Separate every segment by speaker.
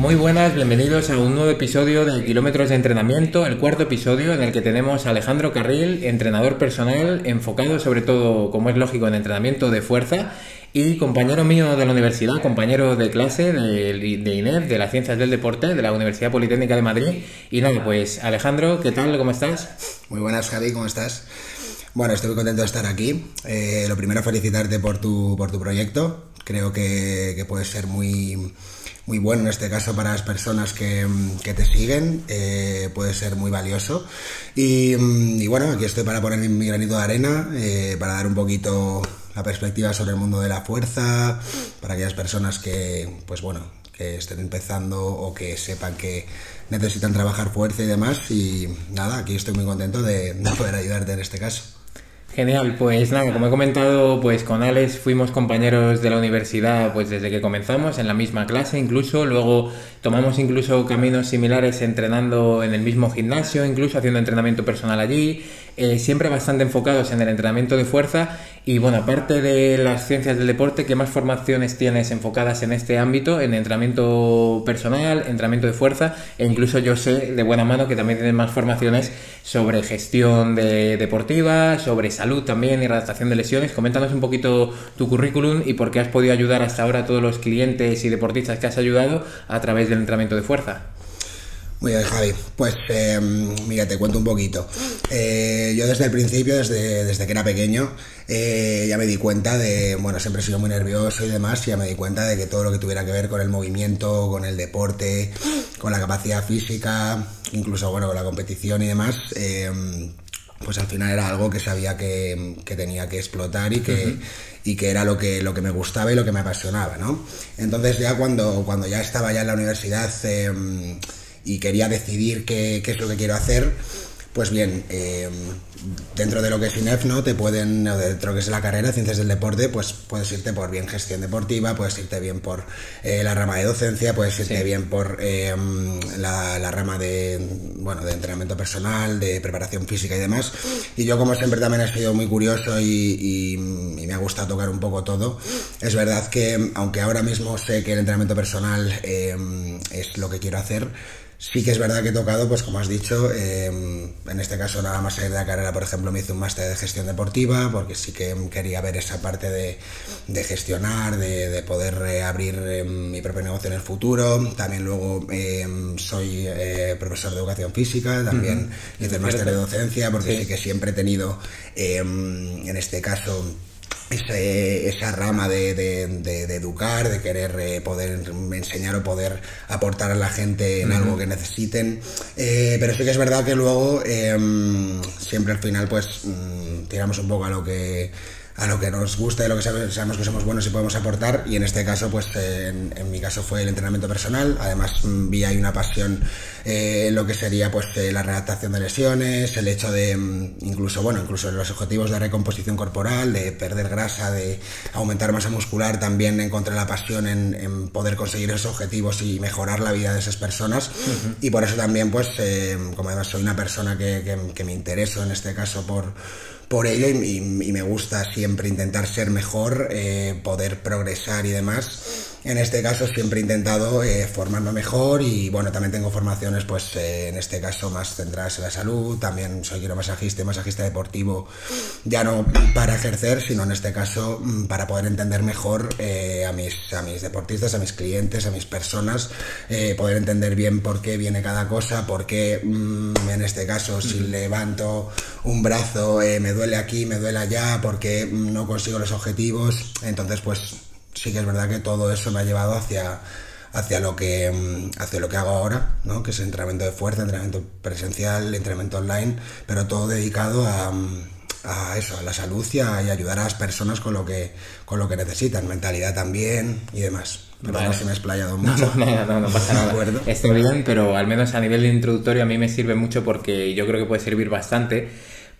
Speaker 1: Muy buenas, bienvenidos a un nuevo episodio de Kilómetros de Entrenamiento, el cuarto episodio en el que tenemos a Alejandro Carril, entrenador personal, enfocado sobre todo, como es lógico, en entrenamiento de fuerza y compañero mío de la universidad, compañero de clase de, INEF, de las Ciencias del Deporte, de la Universidad Politécnica de Madrid. Y nada, pues Alejandro, ¿qué tal? ¿Cómo estás?
Speaker 2: Muy buenas, Javi, ¿cómo estás? Bueno, estoy muy contento de estar aquí. Eh, lo primero, felicitarte por tu, por tu proyecto. Creo que, que puede ser muy muy bueno en este caso para las personas que, te siguen, eh, puede ser muy valioso. Y, bueno, aquí estoy para poner mi granito de arena, eh, para dar un poquito la perspectiva sobre el mundo de la fuerza, para aquellas personas que, pues bueno, que estén empezando o que sepan que necesitan trabajar fuerza y demás. Y nada, aquí estoy muy contento de poder ayudarte en este caso.
Speaker 1: Genial, pues nada, como he comentado, pues con Alex fuimos compañeros de la universidad pues desde que comenzamos, en la misma clase incluso, luego tomamos incluso caminos similares entrenando en el mismo gimnasio, incluso haciendo entrenamiento personal allí, eh, siempre bastante enfocados en el entrenamiento de fuerza y bueno, aparte de las ciencias del deporte, ¿qué más formaciones tienes enfocadas en este ámbito, en entrenamiento personal, entrenamiento de fuerza e incluso yo sé de buena mano que también tienes más formaciones sobre gestión de, deportiva, sobre salud también y adaptación de lesiones. Coméntanos un poquito tu currículum y por qué has podido ayudar hasta ahora a todos los clientes y deportistas que has ayudado a través del entrenamiento de fuerza.
Speaker 2: Muy bien, Javi. Pues em, mira, te cuento un poquito. Eh, yo desde el principio, desde, desde que era pequeño, eh, ya me di cuenta de, bueno, siempre he sido muy nervioso y demás, ya me di cuenta de que todo lo que tuviera que ver con el movimiento, con el deporte, con la capacidad física, incluso, bueno, con la competición y demás, em, pues al final era algo que sabía que, tenía que explotar y que, y que era lo que, lo que me gustaba y lo que me apasionaba, ¿no? Entonces ya cuando, cuando ya estaba ya en la universidad em, y quería decidir qué, qué, es lo que quiero hacer, pues bien, eh, dentro de lo que es INEF, ¿no? Te pueden, dentro de lo que es la carrera, ciencias del deporte, pues puedes irte por bien gestión deportiva, puedes irte bien por eh, la rama de docencia, puedes irte bien por eh, la, rama de, bueno, de entrenamiento personal, de preparación física y demás. Y yo, como siempre, también he sido muy curioso y, y me ha gustado tocar un poco todo. Es verdad que, aunque ahora mismo sé que el entrenamiento personal es lo que quiero hacer, Sí que es verdad que he tocado, pues como has dicho, em, en este caso nada más salir de la carrera, por ejemplo, me hice un máster de gestión deportiva, porque sí que quería ver esa parte de, gestionar, de, poder eh, abrir em, mi propio negocio en el futuro. También luego em, soy eh, profesor de educación física, también hice el máster de docencia, porque sí. que siempre he tenido, en este caso, esa rama de, de, educar, de querer eh, poder enseñar o poder aportar a la gente en algo que necesiten. Eh, pero sí que es verdad que luego em, siempre al final pues mm, tiramos un poco a lo que a lo que nos gusta y lo que sabemos, que somos buenos y podemos aportar. Y en este caso pues en, mi caso fue el entrenamiento personal. Además mm, vi ahí una pasión eh, en lo que sería pues eh, la readaptación de lesiones el hecho de mm, incluso bueno incluso los objetivos de recomposición corporal de perder grasa de aumentar masa muscular también encontré la pasión en, poder conseguir esos objetivos y mejorar la vida de esas personas. Y por eso también pues eh, como además soy una persona que, que me intereso en este caso por por ello y, me gusta siempre intentar ser mejor, eh, poder progresar y demás. En este caso siempre he intentado eh, formarme mejor y bueno, también tengo formaciones pues eh, en este caso más centradas en la salud, también soy quiromasajista y masajista deportivo, ya no para ejercer, sino en este caso mm, para poder entender mejor a, mis, a mis deportistas, a mis clientes, a mis personas, poder entender bien por qué viene cada cosa, por qué mm, en este caso si levanto un brazo me duele aquí, me duele allá, porque no consigo los objetivos. Entonces, pues sí que es verdad que todo eso me ha llevado hacia, hacia lo que mm, hacia lo que hago ahora, ¿no? que es entrenamiento de fuerza, entrenamiento presencial, entrenamiento online, pero todo dedicado a, a eso, a la salud y a, ayudar a las personas con lo que con lo que necesitan, mentalidad también y demás. Pero no se me ha explayado mucho.
Speaker 1: No, no, no, no pasa nada. Estoy bien, pero al menos a nivel introductorio a mí me sirve mucho porque yo creo que puede servir bastante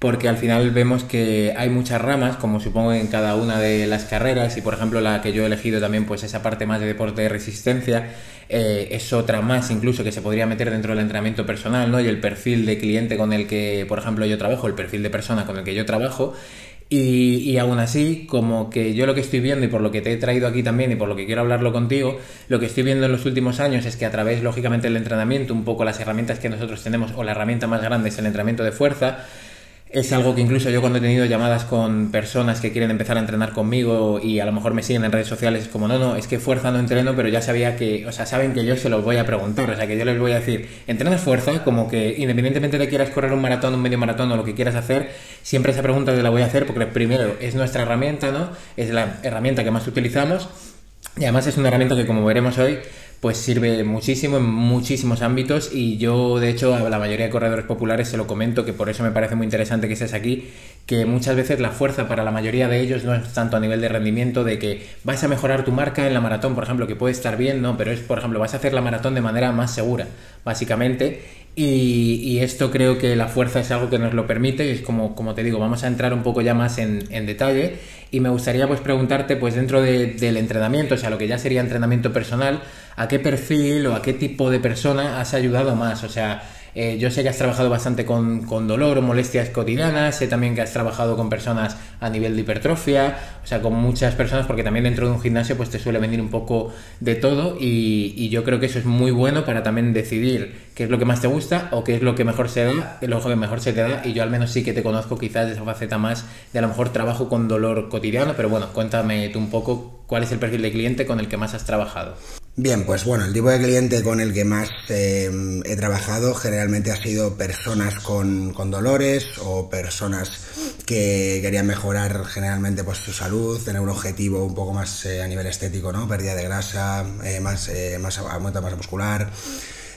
Speaker 1: porque al final vemos que hay muchas ramas, como supongo en cada una de las carreras, y por ejemplo la que yo he elegido también, pues esa parte más de deporte de resistencia, eh, es otra más incluso que se podría meter dentro del entrenamiento personal, ¿no? Y el perfil de cliente con el que, por ejemplo, yo trabajo, el perfil de persona con el que yo trabajo, y, y, aún así, como que yo lo que estoy viendo y por lo que te he traído aquí también y por lo que quiero hablarlo contigo, lo que estoy viendo en los últimos años es que a través, lógicamente, del entrenamiento, un poco las herramientas que nosotros tenemos, o la herramienta más grande es el entrenamiento de fuerza, es algo que incluso yo cuando he tenido llamadas con personas que quieren empezar a entrenar conmigo y a lo mejor me siguen en redes sociales es como, no, no, es que fuerza no entreno, pero ya sabía que, o sea, saben que yo se los voy a preguntar, o sea, que yo les voy a decir, ¿entrenas fuerza? Como que independientemente de quieras correr un maratón, un medio maratón o lo que quieras hacer, siempre esa pregunta te la voy a hacer porque primero es nuestra herramienta, ¿no? Es la herramienta que más utilizamos y además es una herramienta que como veremos hoy pues sirve muchísimo en muchísimos ámbitos y yo de hecho a la mayoría de corredores populares se lo comento que por eso me parece muy interesante que estés aquí que muchas veces la fuerza para la mayoría de ellos no es tanto a nivel de rendimiento de que vas a mejorar tu marca en la maratón por ejemplo que puede estar bien no pero es por ejemplo vas a hacer la maratón de manera más segura básicamente y, y, esto creo que la fuerza es algo que nos lo permite y es como, como te digo, vamos a entrar un poco ya más en, en detalle y me gustaría pues preguntarte pues dentro de, del entrenamiento, o sea, lo que ya sería entrenamiento personal, ¿a qué perfil o a qué tipo de persona has ayudado más? O sea, eh, yo sé que has trabajado bastante con, con, dolor o molestias cotidianas, sé también que has trabajado con personas a nivel de hipertrofia, o sea, con muchas personas, porque también dentro de un gimnasio pues te suele venir un poco de todo y, yo creo que eso es muy bueno para también decidir qué es lo que más te gusta o qué es lo que mejor se da, lo que mejor se te da y yo al menos sí que te conozco quizás de esa faceta más de a lo mejor trabajo con dolor cotidiano, pero bueno, cuéntame tú un poco cuál es el perfil de cliente con el que más has trabajado.
Speaker 2: Bien, pues bueno, el tipo de cliente con el que más eh, he trabajado generalmente ha sido personas con, con, dolores o personas que querían mejorar generalmente pues su salud, tener un objetivo un poco más eh, a nivel estético, ¿no? Pérdida de grasa, eh, más, más aumento de masa muscular.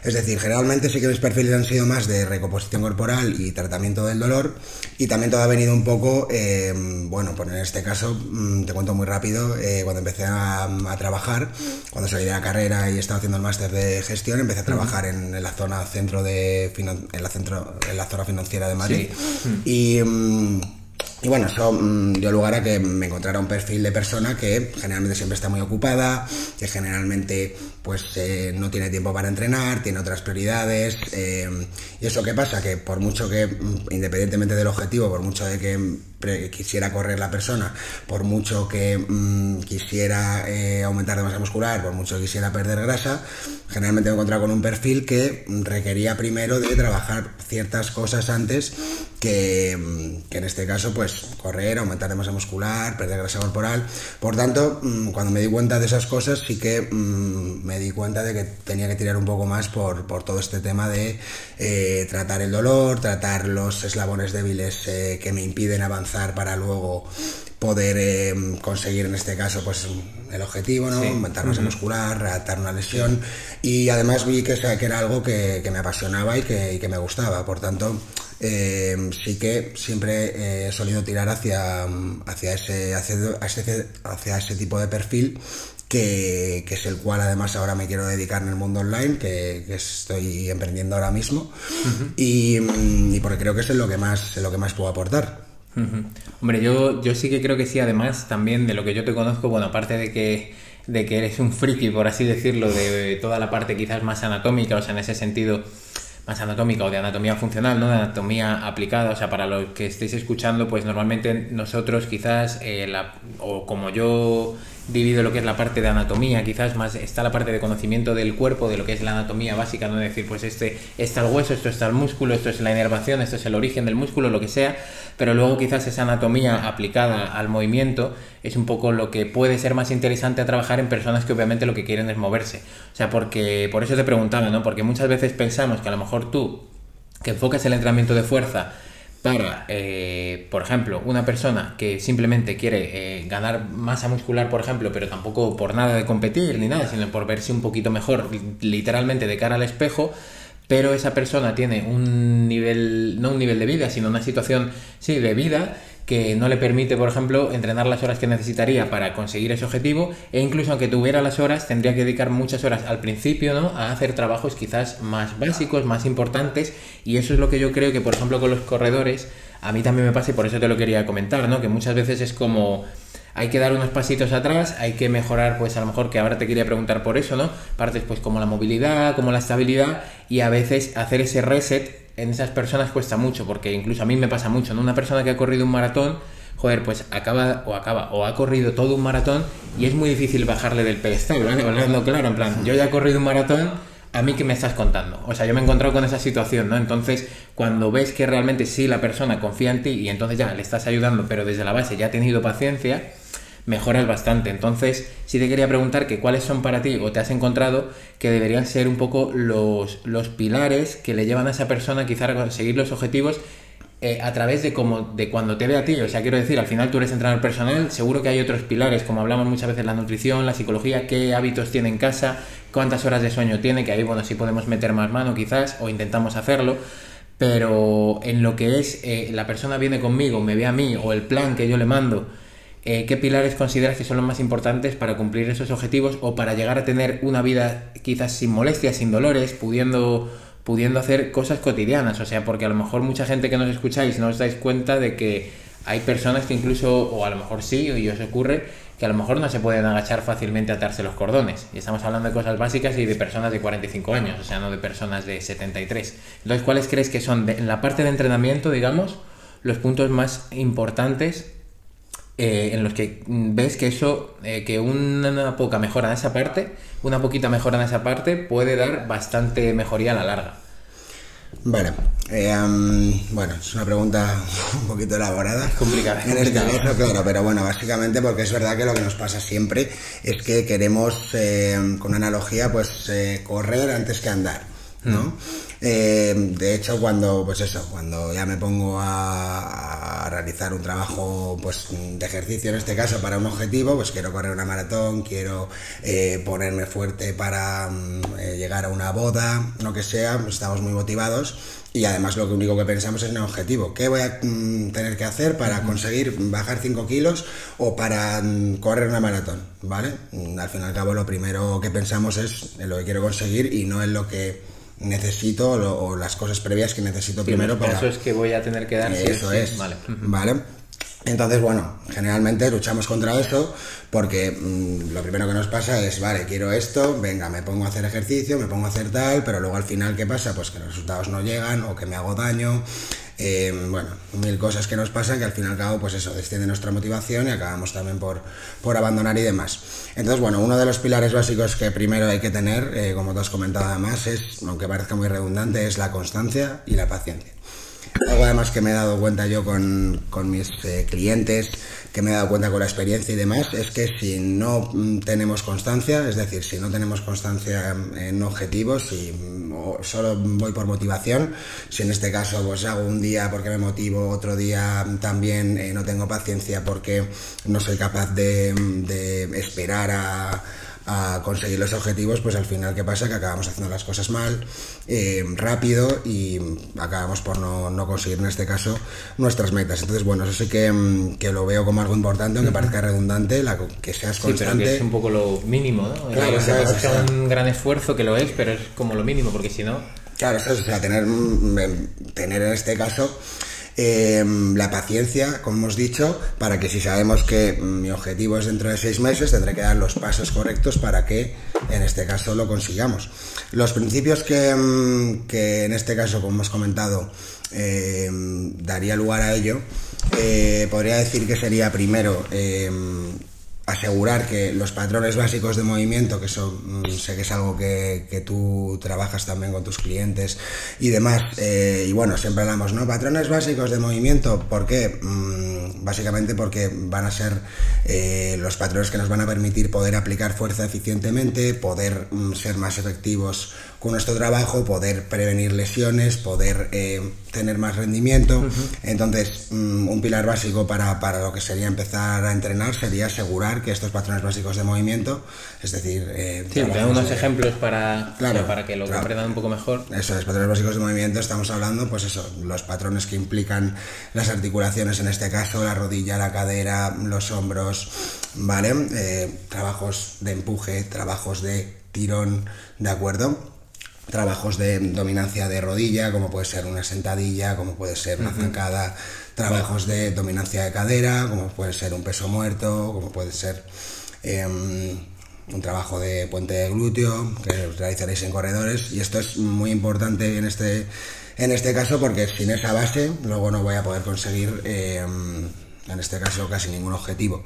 Speaker 2: Es decir, generalmente sí que mis perfiles han sido más de recomposición corporal y tratamiento del dolor y también todo ha venido un poco, eh, bueno, pues en este caso mm, te cuento muy rápido, eh, cuando empecé a, a, trabajar, cuando salí de la carrera y estaba haciendo el máster de gestión, empecé a trabajar en, en, la zona centro de en la centro en la zona financiera de Madrid sí. y mm, y bueno, eso mmm, dio lugar a que me encontrara un perfil de persona que generalmente siempre está muy ocupada, que generalmente pues eh, no tiene tiempo para entrenar, tiene otras prioridades. Eh, ¿Y eso qué pasa? Que por mucho que, independientemente del objetivo, por mucho de que quisiera correr la persona, por mucho que mmm, quisiera eh, aumentar de masa muscular, por mucho que quisiera perder grasa, generalmente me he encontrado con un perfil que requería primero de trabajar ciertas cosas antes que, que en este caso pues correr, aumentar de masa muscular, perder grasa corporal. Por tanto, mmm, cuando me di cuenta de esas cosas, sí que me di cuenta de que tenía que tirar un poco más por, por todo este tema de eh, tratar el dolor, tratar los eslabones débiles eh, que me impiden avanzar para luego poder eh, conseguir en este caso pues el objetivo, ¿no? Sí. aumentar masa uh -huh. muscular, redactar una lesión y además vi que, que era algo que, que me apasionaba y que, y que, me gustaba, por tanto eh, sí que siempre eh, he solido tirar hacia, hacia, ese, hacia, ese, hacia ese tipo de perfil que, que, es el cual además ahora me quiero dedicar en el mundo online, que, que estoy emprendiendo ahora mismo, uh -huh. y, y, porque creo que es lo que más, lo que más puedo aportar.
Speaker 1: Hombre, yo, yo sí que creo que sí, además también de lo que yo te conozco, bueno, aparte de que, de que eres un friki, por así decirlo, de toda la parte quizás más anatómica, o sea, en ese sentido más anatómica o de anatomía funcional, ¿no? De anatomía aplicada, o sea, para los que estéis escuchando, pues normalmente nosotros quizás, eh, la, o como yo divido lo que es la parte de anatomía, quizás más está la parte de conocimiento del cuerpo, de lo que es la anatomía básica, no decir, pues este está el hueso, esto está el músculo, esto es la inervación, esto es el origen del músculo, lo que sea, pero luego quizás esa anatomía aplicada al movimiento es un poco lo que puede ser más interesante a trabajar en personas que obviamente lo que quieren es moverse. O sea, porque por eso te preguntaba, ¿no? Porque muchas veces pensamos que a lo mejor tú que enfocas el entrenamiento de fuerza para, eh, por ejemplo, una persona que simplemente quiere eh, ganar masa muscular, por ejemplo, pero tampoco por nada de competir ni nada, sino por verse un poquito mejor, literalmente de cara al espejo, pero esa persona tiene un nivel, no un nivel de vida, sino una situación, sí, de vida que no le permite, por ejemplo, entrenar las horas que necesitaría para conseguir ese objetivo e incluso aunque tuviera las horas, tendría que dedicar muchas horas al principio, ¿no? A hacer trabajos quizás más básicos, más importantes y eso es lo que yo creo que, por ejemplo, con los corredores a mí también me pasa y por eso te lo quería comentar, ¿no? Que muchas veces es como hay que dar unos pasitos atrás, hay que mejorar, pues a lo mejor que ahora te quería preguntar por eso, ¿no? Partes pues como la movilidad, como la estabilidad y a veces hacer ese reset en esas personas cuesta mucho, porque incluso a mí me pasa mucho, ¿no? Una persona que ha corrido un maratón, joder, pues acaba o acaba o ha corrido todo un maratón y es muy difícil bajarle del pedestal, ¿vale? Hablando claro, en plan, yo ya he corrido un maratón, a mí que me estás contando. O sea, yo me he encontrado con esa situación, ¿no? Entonces, cuando ves que realmente sí la persona confía en ti y entonces ya le estás ayudando, pero desde la base ya ha tenido paciencia, mejoras bastante. Entonces, sí te quería preguntar que cuáles son para ti o te has encontrado que deberían ser un poco los, los pilares que le llevan a esa persona quizá a conseguir los objetivos eh, a través de como de cuando te ve a ti. O sea, quiero decir, al final tú eres entrenador personal, seguro que hay otros pilares, como hablamos muchas veces, la nutrición, la psicología, qué hábitos tiene en casa, cuántas horas de sueño tiene, que ahí, bueno, sí podemos meter más mano quizás, o intentamos hacerlo. Pero en lo que es, eh, la persona viene conmigo, me ve a mí, o el plan que yo le mando, eh, ¿qué pilares consideras que son los más importantes para cumplir esos objetivos o para llegar a tener una vida quizás sin molestias, sin dolores, pudiendo, pudiendo hacer cosas cotidianas? O sea, porque a lo mejor mucha gente que nos escucháis no os dais cuenta de que hay personas que incluso, o a lo mejor sí, y os ocurre, que a lo mejor no se pueden agachar fácilmente a atarse los cordones. Y estamos hablando de cosas básicas y de personas de 45 años, o sea, no de personas de 73. Entonces, ¿cuáles crees que son, en la parte de entrenamiento, digamos, los puntos más importantes eh, en los que ves que eso, eh, que una poca mejora en esa parte, una poquita mejora en esa parte puede dar bastante mejoría a la larga.
Speaker 2: Vale, eh, bueno, es una pregunta un poquito elaborada.
Speaker 1: Es complicada.
Speaker 2: En este caso, claro, pero bueno, básicamente porque es verdad que lo que nos pasa siempre es que queremos, con una analogía, pues correr antes que andar. ¿no? Mm. De hecho, cuando, pues eso, cuando ya me pongo a, realizar un trabajo pues, de ejercicio, en este caso, para un objetivo, pues quiero correr una maratón, quiero eh, ponerme fuerte para mm, eh, llegar a una boda, lo que sea, estamos muy motivados y además lo único que pensamos es en el objetivo. ¿Qué voy a mm, tener que hacer para conseguir bajar 5 kilos o para correr una maratón? ¿Vale? Al fin y al cabo lo primero que pensamos es en lo que quiero conseguir y no en lo que necesito o, las cosas previas que necesito primero
Speaker 1: para... Eso es que voy a tener que dar.
Speaker 2: Eso es. Vale. Vale. Entonces, bueno, generalmente luchamos contra eso porque mm, lo primero que nos pasa es, vale, quiero esto, venga, me pongo a hacer ejercicio, me pongo a hacer tal, pero luego al final, ¿qué pasa? Pues que los resultados no llegan o que me hago daño. Eh, bueno, mil cosas que nos pasan que al fin y al cabo, pues eso, desciende nuestra motivación y acabamos también por, por abandonar y demás. Entonces, bueno, uno de los pilares básicos que primero hay que tener, eh, como tú has comentado además, es, aunque parezca muy redundante, es la constancia y la paciencia. Algo además que me he dado cuenta yo con, mis eh, clientes, que me he dado cuenta con la experiencia y demás, es que si no mm, tenemos constancia, es decir, si no tenemos constancia en objetivos, si mm, solo voy por motivación, si en este caso pues hago un día porque me motivo, otro día también eh, no tengo paciencia porque no soy capaz de esperar a a conseguir los objetivos, pues al final, ¿qué pasa? Que acabamos haciendo las cosas mal, eh, rápido y acabamos por no, conseguir en este caso nuestras metas. Entonces, bueno, eso sí que, mm, que lo veo como algo importante, aunque parezca redundante, la, que seas constante.
Speaker 1: Sí, que es un poco lo mínimo, ¿no? Claro, es un gran esfuerzo que lo es, pero es como lo mínimo, porque si no...
Speaker 2: Claro, o sea, tener, mm, tener en este caso Em, la paciencia, como hemos dicho, para que si sabemos que mi objetivo es dentro de seis meses, tendré que dar los pasos correctos para que en este caso lo consigamos. Los principios que, em, en este caso, como hemos comentado, em, daría lugar a ello, eh, podría decir que sería primero asegurar que los patrones básicos de movimiento, que eso mm, sé que es algo que, que, tú trabajas también con tus clientes y demás, eh, y bueno, siempre hablamos, ¿no? Patrones básicos de movimiento, ¿por qué? Mm, básicamente porque van a ser eh, los patrones que nos van a permitir poder aplicar fuerza eficientemente, poder mm, ser más efectivos con nuestro trabajo, poder prevenir lesiones, poder eh, tener más rendimiento. Entonces, mm, un pilar básico para, para, lo que sería empezar a entrenar sería asegurar que estos patrones básicos de movimiento, es decir...
Speaker 1: Eh, sí, unos ejemplos para, claro, para que lo comprendan un poco mejor.
Speaker 2: Eso, los patrones básicos de movimiento, estamos hablando, pues eso, los patrones que implican las articulaciones, en este caso, la rodilla, la cadera, los hombros, ¿vale? Eh, trabajos de empuje, trabajos de tirón, ¿de acuerdo? Trabajos de dominancia de rodilla, como puede ser una sentadilla, como puede ser una zancada, trabajos de dominancia de cadera, como puede ser un peso muerto, como puede ser em, un trabajo de puente de glúteo que realizaréis en corredores y esto es muy importante en este en este caso porque sin esa base luego no voy a poder conseguir em, en este caso casi ningún objetivo.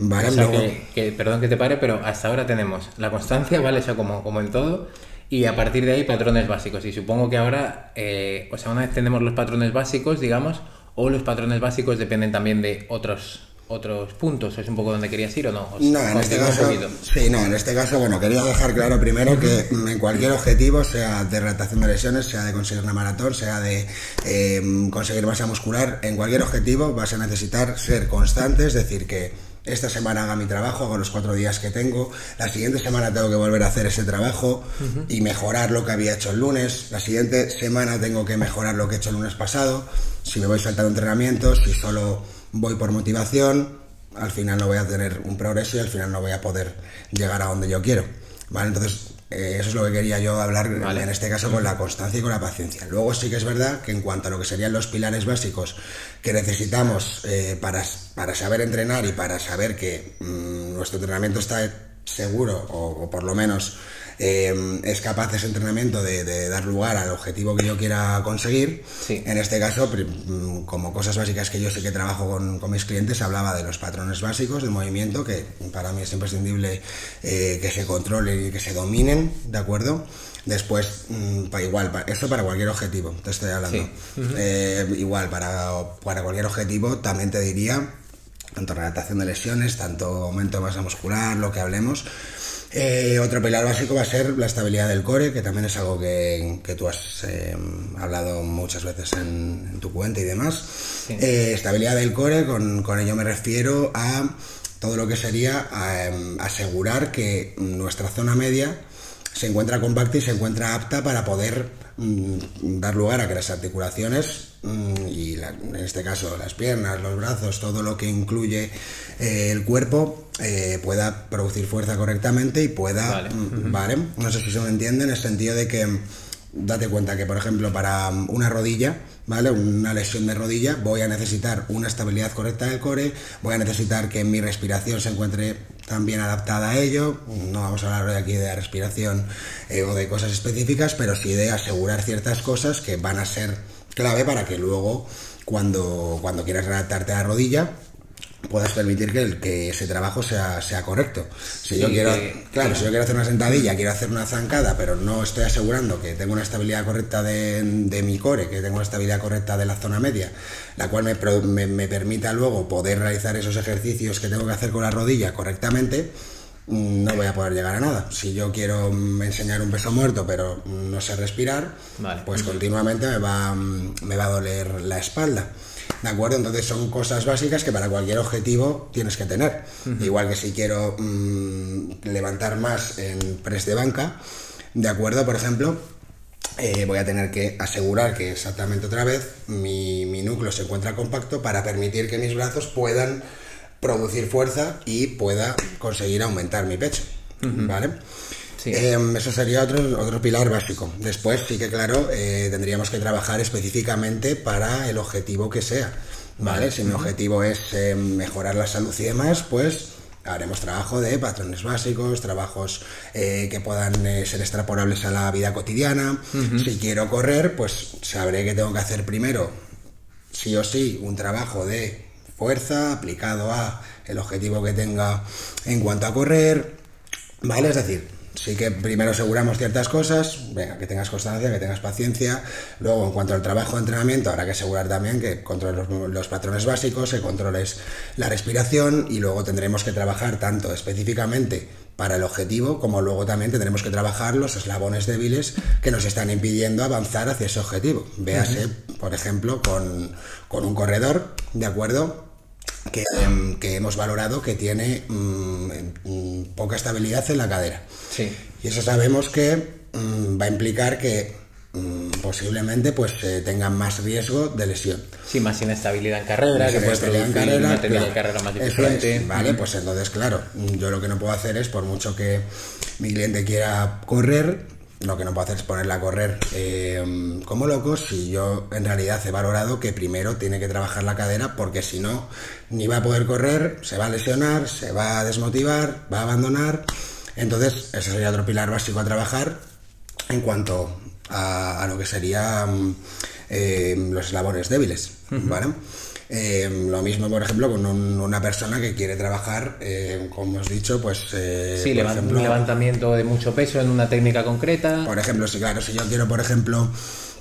Speaker 1: Vale, que, perdón que te pare, pero hasta ahora tenemos la constancia, ¿vale? Eso como, como en todo, y a partir de ahí patrones básicos. Y supongo que ahora, eh, o sea, una vez tenemos los patrones básicos, digamos, o los patrones básicos dependen también de otros otros puntos? ¿Es un poco donde querías ir o no?
Speaker 2: no, en este caso, sí, no, en este caso, bueno, quería dejar claro primero que en cualquier objetivo, sea de retracción de lesiones, sea de conseguir una maratón, sea de eh, conseguir masa muscular, en cualquier objetivo vas a necesitar ser constante, es decir, que esta semana haga mi trabajo, hago los cuatro días que tengo, la siguiente semana tengo que volver a hacer ese trabajo y mejorar lo que había hecho el lunes, la siguiente semana tengo que mejorar lo que he hecho el lunes pasado, si me voy saltando entrenamientos, si solo voy por motivación, al final no voy a tener un progreso y al final no voy a poder llegar a donde yo quiero. ¿Vale? Entonces, eh, eso es lo que quería yo hablar en este caso con la constancia y con la paciencia. Luego sí que es verdad que en cuanto a lo que serían los pilares básicos que necesitamos eh, para, para, saber entrenar y para saber que mm, nuestro entrenamiento está seguro o por lo menos eh, es capaz ese entrenamiento de, dar lugar al objetivo que yo quiera conseguir. En este caso, mm, como cosas básicas que yo sé que trabajo con, mis clientes, hablaba de los patrones básicos de movimiento, que para mí es imprescindible eh, que se controlen y que se dominen, ¿de acuerdo? Después, mm, para igual, para, esto para cualquier objetivo, te estoy hablando. Eh, igual, para, para cualquier objetivo, también te diría, tanto relatación de lesiones, tanto aumento de masa muscular, lo que hablemos, eh, otro pilar básico va a ser la estabilidad del core, que también es algo que, tú has eh, hablado muchas veces en, tu cuenta y demás. Eh, estabilidad del core, con, ello me refiero a todo lo que sería asegurar que nuestra zona media se encuentra compacta y se encuentra apta para poder mm, dar lugar a que las articulaciones mm, y en este caso las piernas, los brazos, todo lo que incluye eh, el cuerpo eh, pueda producir fuerza correctamente y pueda, mm, vale. No sé si se me entiende en el sentido de que date cuenta que, por ejemplo, para una rodilla, ¿vale? Una lesión de rodilla, voy a necesitar una estabilidad correcta del core, voy a necesitar que mi respiración se encuentre también adaptada a ello. No vamos a hablar hoy aquí de la respiración eh, o de cosas específicas, pero sí de asegurar ciertas cosas que van a ser clave para que luego, cuando, cuando quieras adaptarte a la rodilla, puedas permitir que, que ese trabajo sea, sea correcto. Si yo quiero, claro, si yo quiero hacer una sentadilla, quiero hacer una zancada, pero no estoy asegurando que tengo una estabilidad correcta de, mi core, que tengo una estabilidad correcta de la zona media, la cual me, me, permita luego poder realizar esos ejercicios que tengo que hacer con la rodilla correctamente, no voy a poder llegar a nada. Si yo quiero enseñar un peso muerto pero no sé respirar, pues continuamente me va, me va a doler la espalda. ¿De acuerdo? Entonces son cosas básicas que para cualquier objetivo tienes que tener. Igual que si quiero mm, levantar más en press de banca, ¿de acuerdo? Por ejemplo, eh, voy a tener que asegurar que exactamente otra vez mi, núcleo se encuentra compacto para permitir que mis brazos puedan producir fuerza y pueda conseguir aumentar mi pecho. ¿Vale? Em, eso sería otro, otro pilar básico. Después sí que, claro, eh, tendríamos que trabajar específicamente para el objetivo que sea. ¿Vale? Si mi objetivo es em, mejorar la salud y demás, pues haremos trabajo de patrones básicos, trabajos eh, que puedan eh, ser extrapolables a la vida cotidiana. Si quiero correr, pues sabré que tengo que hacer primero, sí o sí, un trabajo de fuerza aplicado a el objetivo que tenga en cuanto a correr. ¿Vale? Es decir, sí que primero aseguramos ciertas cosas, venga, que tengas constancia, que tengas paciencia. Luego, en cuanto al trabajo de entrenamiento, habrá que asegurar también que controles los, patrones básicos, que controles la respiración y luego tendremos que trabajar tanto específicamente para el objetivo, como luego también tendremos que trabajar los eslabones débiles que nos están impidiendo avanzar hacia ese objetivo. Véase, por ejemplo, con, con un corredor, ¿de acuerdo? Em, que, hemos valorado que tiene mm, mm, poca estabilidad en la cadera. Sí. Y eso sabemos que mm, va a implicar que posiblemente pues eh, tengan más riesgo de lesión.
Speaker 1: Sí, más inestabilidad en carrera, que puede producir en carrera, una de carrera más diferente.
Speaker 2: vale, pues entonces, claro, yo lo que no puedo hacer es, por mucho que mi cliente quiera correr, lo que no puedo hacer es ponerla a correr eh, como locos si yo en realidad he valorado que primero tiene que trabajar la cadera porque si no ni va a poder correr, se va a lesionar, se va a desmotivar, va a abandonar. Entonces ese sería otro pilar básico a trabajar en cuanto a, lo que serían eh, los eslabones débiles, ¿vale? Eh, lo mismo, por ejemplo, con una persona que quiere trabajar, eh, como hemos dicho, pues...
Speaker 1: Eh, sí, un levantamiento de mucho peso en una técnica concreta.
Speaker 2: Por ejemplo, si claro, si yo quiero, por ejemplo,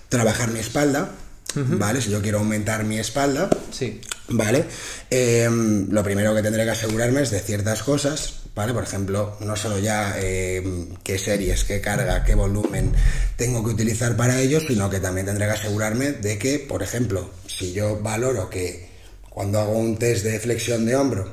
Speaker 2: trabajar mi espalda, ¿vale? Si yo quiero aumentar mi espalda,
Speaker 1: sí.
Speaker 2: ¿Vale? lo primero que tendré que asegurarme es de ciertas cosas, ¿vale? Por ejemplo, no solo ya qué series, qué carga, qué volumen tengo que utilizar para ello, sino que también tendré que asegurarme de que, por ejemplo, si yo valoro que cuando hago un test de flexión de hombro,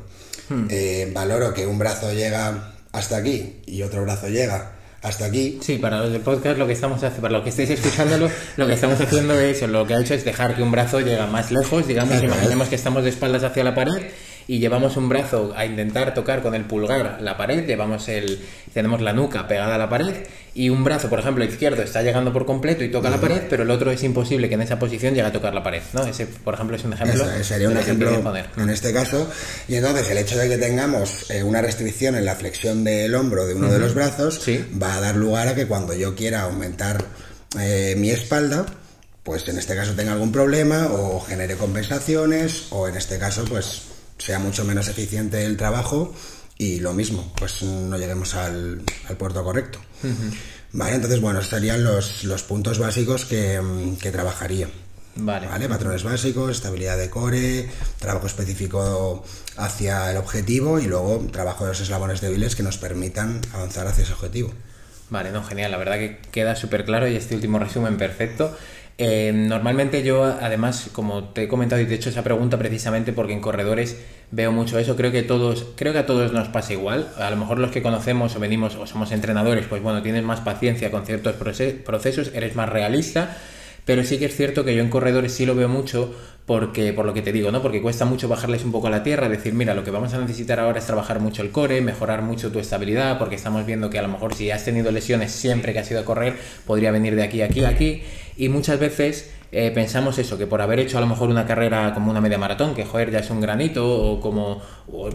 Speaker 2: hmm. eh, valoro que un brazo llega hasta aquí y otro brazo llega hasta aquí.
Speaker 1: Sí, para los del podcast lo que estamos haciendo, para lo que estéis escuchándolo, lo que estamos haciendo es, lo que ha hecho es dejar que un brazo llegue más lejos, digamos, imaginemos que estamos de espaldas hacia la pared y llevamos un brazo a intentar tocar con el pulgar la pared, llevamos el, tenemos la nuca pegada a la pared y un brazo, por ejemplo, izquierdo está llegando por completo y toca la pared, pero el otro es imposible que en esa posición llegue a tocar la pared, ¿no? Ese, por ejemplo, es un ejemplo.
Speaker 2: sería un ejemplo en este caso. Y entonces el hecho de que tengamos eh, una restricción en la flexión del hombro de uno de los brazos va a dar lugar a que cuando yo quiera aumentar eh, mi espalda, pues en este caso tenga algún problema o genere compensaciones o en este caso pues sea mucho menos eficiente el trabajo y lo mismo, pues no lleguemos al, puerto correcto. Vale, entonces, bueno, serían los, los puntos básicos que, que trabajaría.
Speaker 1: Vale.
Speaker 2: vale. Patrones básicos, estabilidad de core, trabajo específico hacia el objetivo y luego trabajo de los eslabones débiles que nos permitan avanzar hacia ese objetivo.
Speaker 1: Vale, no, genial. La verdad que queda súper claro y este último resumen perfecto. Eh, normalmente yo, además, como te he comentado y te he hecho esa pregunta precisamente porque en corredores veo mucho eso, creo que todos, creo que a todos nos pasa igual. A lo mejor los que conocemos o venimos o somos entrenadores, pues bueno, tienes más paciencia con ciertos procesos, eres más realista. Pero sí que es cierto que yo en corredores sí lo veo mucho porque, por lo que te digo, ¿no? Porque cuesta mucho bajarles un poco a la tierra, decir, mira, lo que vamos a necesitar ahora es trabajar mucho el core, mejorar mucho tu estabilidad, porque estamos viendo que a lo mejor si has tenido lesiones siempre que has ido a correr, podría venir de aquí aquí aquí. Y muchas veces eh, pensamos eso, que por haber hecho a lo mejor una carrera como una media maratón, que joder, ya es un granito, o como,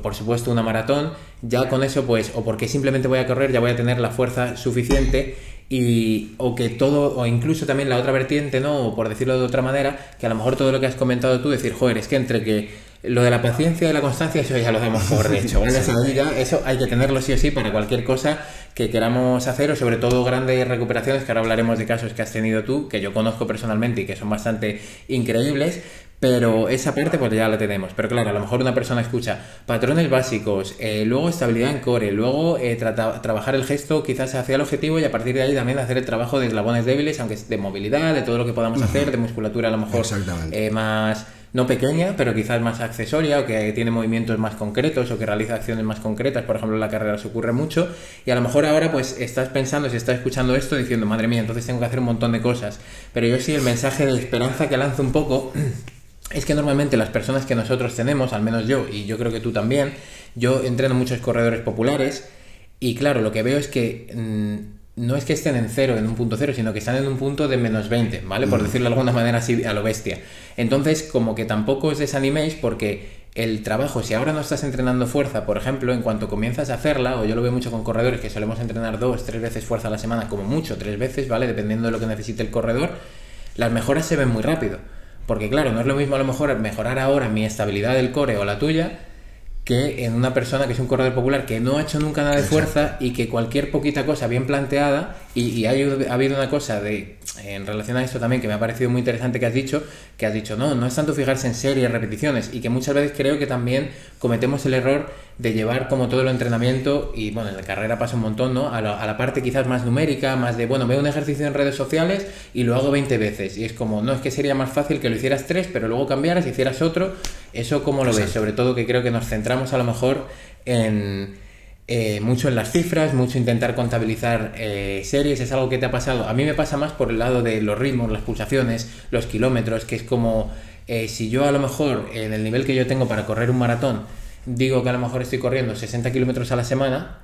Speaker 1: por supuesto, una maratón, ya con eso, pues, o porque simplemente voy a correr, ya voy a tener la fuerza suficiente y o que todo o incluso también la otra vertiente no o por decirlo de otra manera que a lo mejor todo lo que has comentado tú decir joder es que entre que lo de la paciencia y la constancia eso ya lo damos por hecho eso hay que tenerlo sí o sí para cualquier cosa que queramos hacer o sobre todo grandes recuperaciones que ahora hablaremos de casos que has tenido tú que yo conozco personalmente y que son bastante increíbles pero esa parte pues ya la tenemos. Pero claro, a lo mejor una persona escucha patrones básicos, eh, luego estabilidad en core, luego eh, trabajar el gesto quizás hacia el objetivo y a partir de ahí también hacer el trabajo de eslabones débiles, aunque es de movilidad, de todo lo que podamos hacer, de musculatura a lo mejor eh, más no pequeña, pero quizás más accesoria o que tiene movimientos más concretos o que realiza acciones más concretas, por ejemplo en la carrera se ocurre mucho y a lo mejor ahora pues estás pensando, si estás escuchando esto diciendo, madre mía, entonces tengo que hacer un montón de cosas, pero yo sí el mensaje de esperanza que lanzo un poco es que normalmente las personas que nosotros tenemos, al menos yo, y yo creo que tú también, yo entreno muchos corredores populares y claro, lo que veo es que mm, no es que estén en cero, en un punto cero, sino que están en un punto de menos 20, ¿vale? Por mm. decirlo de alguna manera así a lo bestia. Entonces, como que tampoco os desaniméis porque el trabajo, si ahora no estás entrenando fuerza, por ejemplo, en cuanto comienzas a hacerla, o yo lo veo mucho con corredores que solemos entrenar dos, tres veces fuerza a la semana, como mucho, tres veces, ¿vale? Dependiendo de lo que necesite el corredor, las mejoras se ven muy rápido. Porque claro, no es lo mismo a lo mejor mejorar ahora mi estabilidad del core o la tuya que en una persona que es un corredor popular que no ha hecho nunca nada de fuerza y que cualquier poquita cosa bien planteada y, ha, habido una cosa de en relación a esto también que me ha parecido muy interesante que has dicho que has dicho no no es tanto fijarse en series repeticiones y que muchas veces creo que también cometemos el error de llevar como todo el entrenamiento, y bueno, en la carrera pasa un montón, ¿no? A la, parte quizás más numérica, más de, bueno, veo un ejercicio en redes sociales y lo hago 20 veces. Y es como, no, es que sería más fácil que lo hicieras tres, pero luego cambiaras y hicieras otro. ¿Eso cómo lo ves? Sobre todo que creo que nos centramos a lo mejor en... Eh, mucho en las cifras, mucho intentar contabilizar eh, series, es algo que te ha pasado. A mí me pasa más por el lado de los ritmos, las pulsaciones, los kilómetros, que es como eh, si yo a lo mejor en el nivel que yo tengo para correr un maratón digo que a lo mejor estoy corriendo 60 kilómetros a la semana,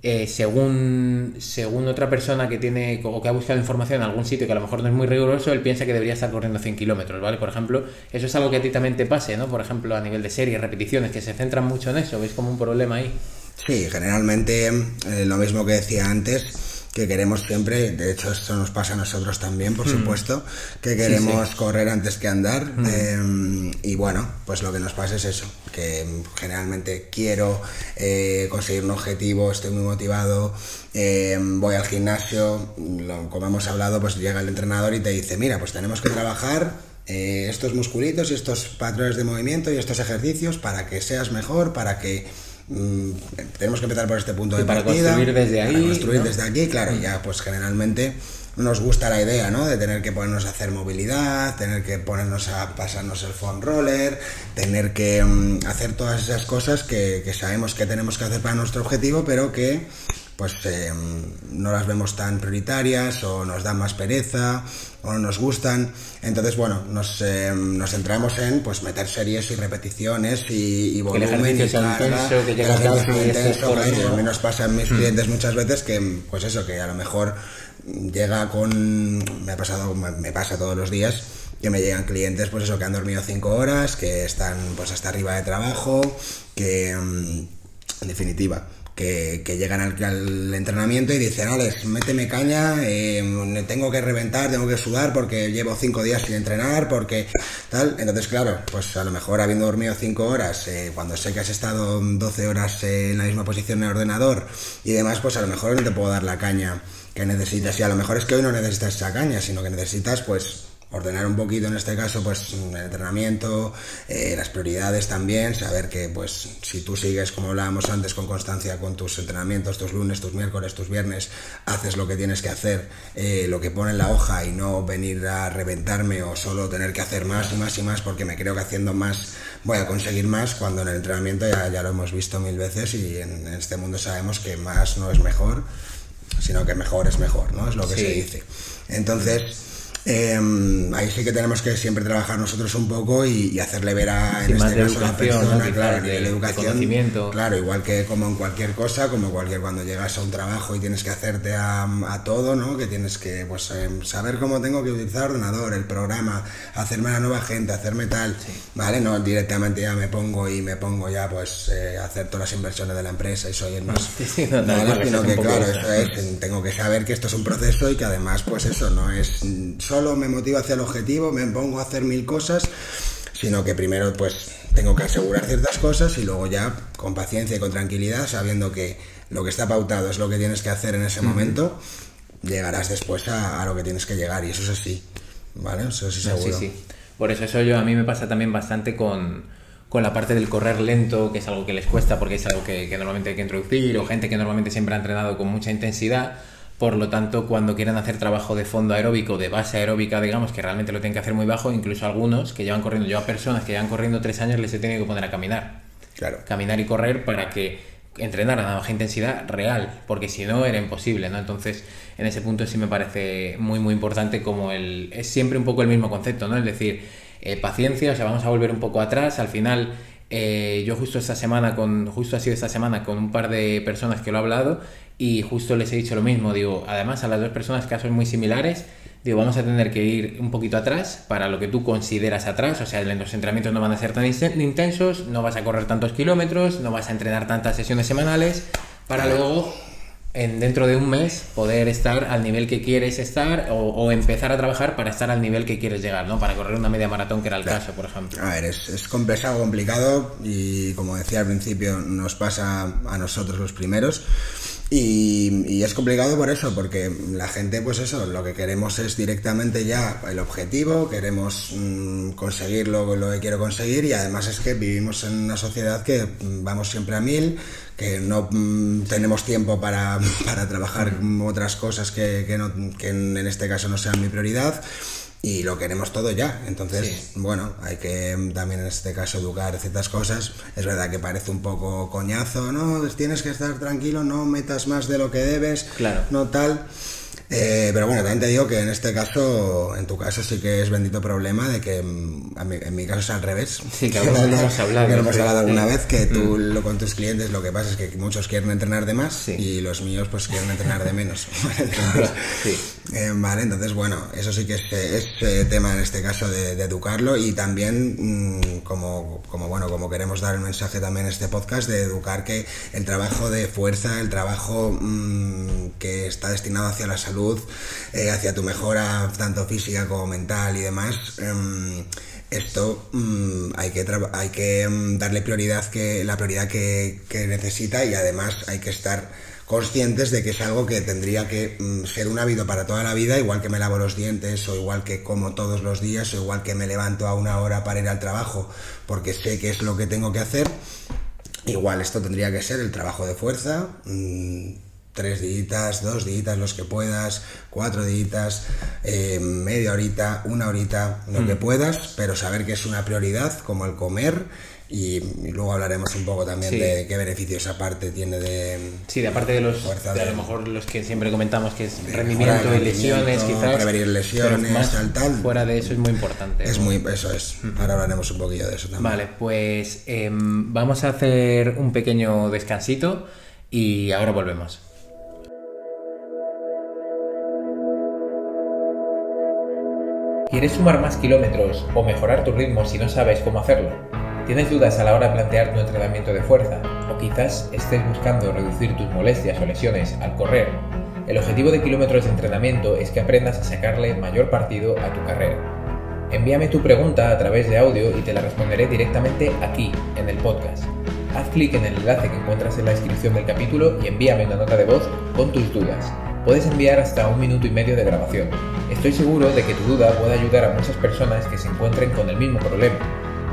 Speaker 1: eh, según, según otra persona que tiene o que ha buscado información en algún sitio que a lo mejor no es muy riguroso, él piensa que debería estar corriendo 100 kilómetros, ¿vale? Por ejemplo, eso es algo que a ti también te pase, ¿no? Por ejemplo, a nivel de series, repeticiones, que se centran mucho en eso, ¿veis como un problema ahí?
Speaker 2: Sí, generalmente eh, lo mismo que decía antes, que queremos siempre, de hecho esto nos pasa a nosotros también, por mm. supuesto, que queremos correr antes que andar. Mm. Em, y bueno, pues lo que nos pasa es eso, que generalmente quiero eh, conseguir un objetivo, estoy muy motivado, em, voy al gimnasio, como hemos hablado, pues llega el entrenador y te dice, mira, pues tenemos que trabajar eh, estos musculitos y estos patrones de movimiento y estos ejercicios para que seas mejor, para que Mm, tenemos que empezar por este punto de
Speaker 1: para
Speaker 2: partida.
Speaker 1: Construir desde ahí.
Speaker 2: construir desde aquí, claro, ya pues generalmente nos gusta la idea, ¿no? De tener que ponernos a hacer movilidad, tener que ponernos a pasarnos el foam roller, tener que mm, hacer todas esas cosas que, que, sabemos que tenemos que hacer para nuestro objetivo, pero que pues eh, no las vemos tan prioritarias o nos dan más pereza o no nos gustan. Entonces, bueno, nos, eh, nos centramos en pues meter series y repeticiones y, y volumen
Speaker 1: y intenso, que llega
Speaker 2: a mí nos pasa a mis hmm. clientes muchas veces que, pues eso, que a lo mejor llega con... me ha pasado, me pasa todos los días que me llegan clientes, pues eso, que han dormido cinco horas, que están pues hasta arriba de trabajo, que mm, en definitiva que, llegan al, entrenamiento y dicen, Alex, méteme caña, eh, tengo que reventar, tengo que sudar porque llevo cinco días sin entrenar, porque tal. Entonces, claro, pues a lo mejor habiendo dormido cinco horas, eh, cuando sé que has estado 12 horas en la misma posición en el ordenador y demás, pues a lo mejor no te puedo dar la caña que necesitas. Y a lo mejor es que hoy no necesitas esa caña, sino que necesitas, pues, ordenar un poquito en este caso pues el entrenamiento, eh, las prioridades también, saber que pues si tú sigues como hablábamos antes con constancia con tus entrenamientos, tus lunes, tus miércoles, tus viernes, haces lo que tienes que hacer, eh, lo que pone en la hoja y no venir a reventarme o solo tener que hacer más y más y más porque me creo que haciendo más voy a conseguir más cuando en el entrenamiento ya, ya lo hemos visto mil veces y en, este mundo sabemos que más no es mejor, sino que mejor es mejor, ¿no? Es lo que se dice. Entonces Em, ahí sí que tenemos que siempre trabajar nosotros un poco y, hacerle ver a,
Speaker 1: en este caso, la persona, claro, de, educación,
Speaker 2: claro, igual que como en cualquier cosa, como cualquier cuando llegas a un trabajo y tienes que hacerte a, todo, ¿no? Que tienes que, pues, em, saber cómo tengo que utilizar el ordenador, el programa, hacerme a la nueva gente, hacerme tal, ¿vale? No directamente ya me pongo y me pongo ya, pues, eh, hacer todas las inversiones de la empresa y soy el más. Sino que, claro, eso es, tengo que saber que esto es un proceso y que además, pues eso, no es solo solo me motiva hacia el objetivo, me pongo a hacer mil cosas, sino que primero pues tengo que asegurar ciertas cosas y luego ya con paciencia y con tranquilidad, sabiendo que lo que está pautado es lo que tienes que hacer en ese momento, llegarás después a, lo que tienes que llegar y eso es así, ¿vale? Eso sí seguro.
Speaker 1: Sí, sí. Por eso eso yo a mí me pasa también bastante con, con la parte del correr lento, que es algo que les cuesta porque es algo que, que normalmente hay que introducir, o gente que normalmente siempre ha entrenado con mucha intensidad por lo tanto, cuando quieran hacer trabajo de fondo aeróbico, de base aeróbica, digamos, que realmente lo tienen que hacer muy bajo, incluso algunos que llevan corriendo, yo a personas que llevan corriendo tres años les he tenido que poner a caminar.
Speaker 2: Claro.
Speaker 1: Caminar y correr para que entrenaran a baja intensidad real, porque si no era imposible, ¿no? Entonces, en ese punto sí me parece muy, muy importante como el... Es siempre un poco el mismo concepto, ¿no? Es decir, eh, paciencia, o sea, vamos a volver un poco atrás, al final eh, yo justo esta semana, con, justo ha sido esta semana con un par de personas que lo he hablado y justo les he dicho lo mismo, digo, además a las dos personas casos muy similares, digo, vamos a tener que ir un poquito atrás para lo que tú consideras atrás, o sea, los entrenamientos no van a ser tan intensos, no vas a correr tantos kilómetros, no vas a entrenar tantas sesiones semanales, para luego en, dentro de un mes poder estar al nivel que quieres estar o, empezar a trabajar para estar al nivel que quieres llegar, ¿no? Para correr una media maratón, que era el caso, por ejemplo.
Speaker 2: A ver, es, es complejo, complicado y como decía al principio, nos pasa a nosotros los primeros. Y, es complicado por eso, porque la gente, pues eso, lo que queremos es directamente ya el objetivo, queremos mm, conseguir lo, lo, que quiero conseguir y además es que vivimos en una sociedad que mm, vamos siempre a mil, que no mm, tenemos tiempo para, para trabajar otras cosas que, que, no, que en este caso no sean mi prioridad y lo queremos todo ya. Entonces, bueno, hay que también en este caso educar ciertas cosas. Es verdad que parece un poco coñazo, ¿no? Tienes que estar tranquilo, no metas más de lo que debes,
Speaker 1: claro.
Speaker 2: no tal. Eh, pero bueno, también te digo que en este caso, en tu caso sí que es bendito problema de que mm, en mi caso es al revés.
Speaker 1: Sí, que lo hemos hablado.
Speaker 2: Que lo hemos hablado alguna vez, que tú mm. lo, con tus clientes lo que pasa es que muchos quieren entrenar de más y los míos pues quieren entrenar de menos. Eh, vale, entonces bueno, eso sí que es, es tema en este caso de, educarlo y también mm, como, como bueno, como queremos dar el mensaje también en este podcast de educar que el trabajo de fuerza, el trabajo que está destinado hacia la salud, eh, hacia tu mejora tanto física como mental y demás, em, esto mm, hay que, hay que darle prioridad que, la prioridad que, necesita y además hay que estar conscientes de que es algo que tendría que mm, ser un hábito para toda la vida, igual que me lavo los dientes o igual que como todos los días o igual que me levanto a una hora para ir al trabajo porque sé que es lo que tengo que hacer. Igual esto tendría que ser el trabajo de fuerza, mm, tres días, dos días, los que puedas, cuatro días, eh, media horita, una horita, lo que mm. puedas, pero saber que es una prioridad como el comer y, luego hablaremos un poco también de qué beneficios aparte tiene de
Speaker 1: sí de aparte de los de, a lo mejor los que siempre comentamos que es rendimiento y lesiones quizás
Speaker 2: prevenir lesiones tal tal.
Speaker 1: fuera de eso es muy importante
Speaker 2: es muy eso es. Ahora hablaremos un poquillo de eso también.
Speaker 1: Vale pues em, vamos a hacer un pequeño descansito y ahora volvemos. ¿Quieres sumar más kilómetros o mejorar tu ritmo si no sabes cómo hacerlo? ¿Tienes dudas a la hora de plantear tu entrenamiento de fuerza? ¿O quizás estés buscando reducir tus molestias o lesiones al correr? El objetivo de kilómetros de entrenamiento es que aprendas a sacarle mayor partido a tu carrera. Envíame tu pregunta a través de audio y te la responderé directamente aquí, en el podcast. Haz clic en el enlace que encuentras en la descripción del capítulo y envíame una nota de voz con tus dudas puedes enviar hasta un minuto y medio de grabación. Estoy seguro de que tu duda puede ayudar a muchas personas que se encuentren con el mismo problema.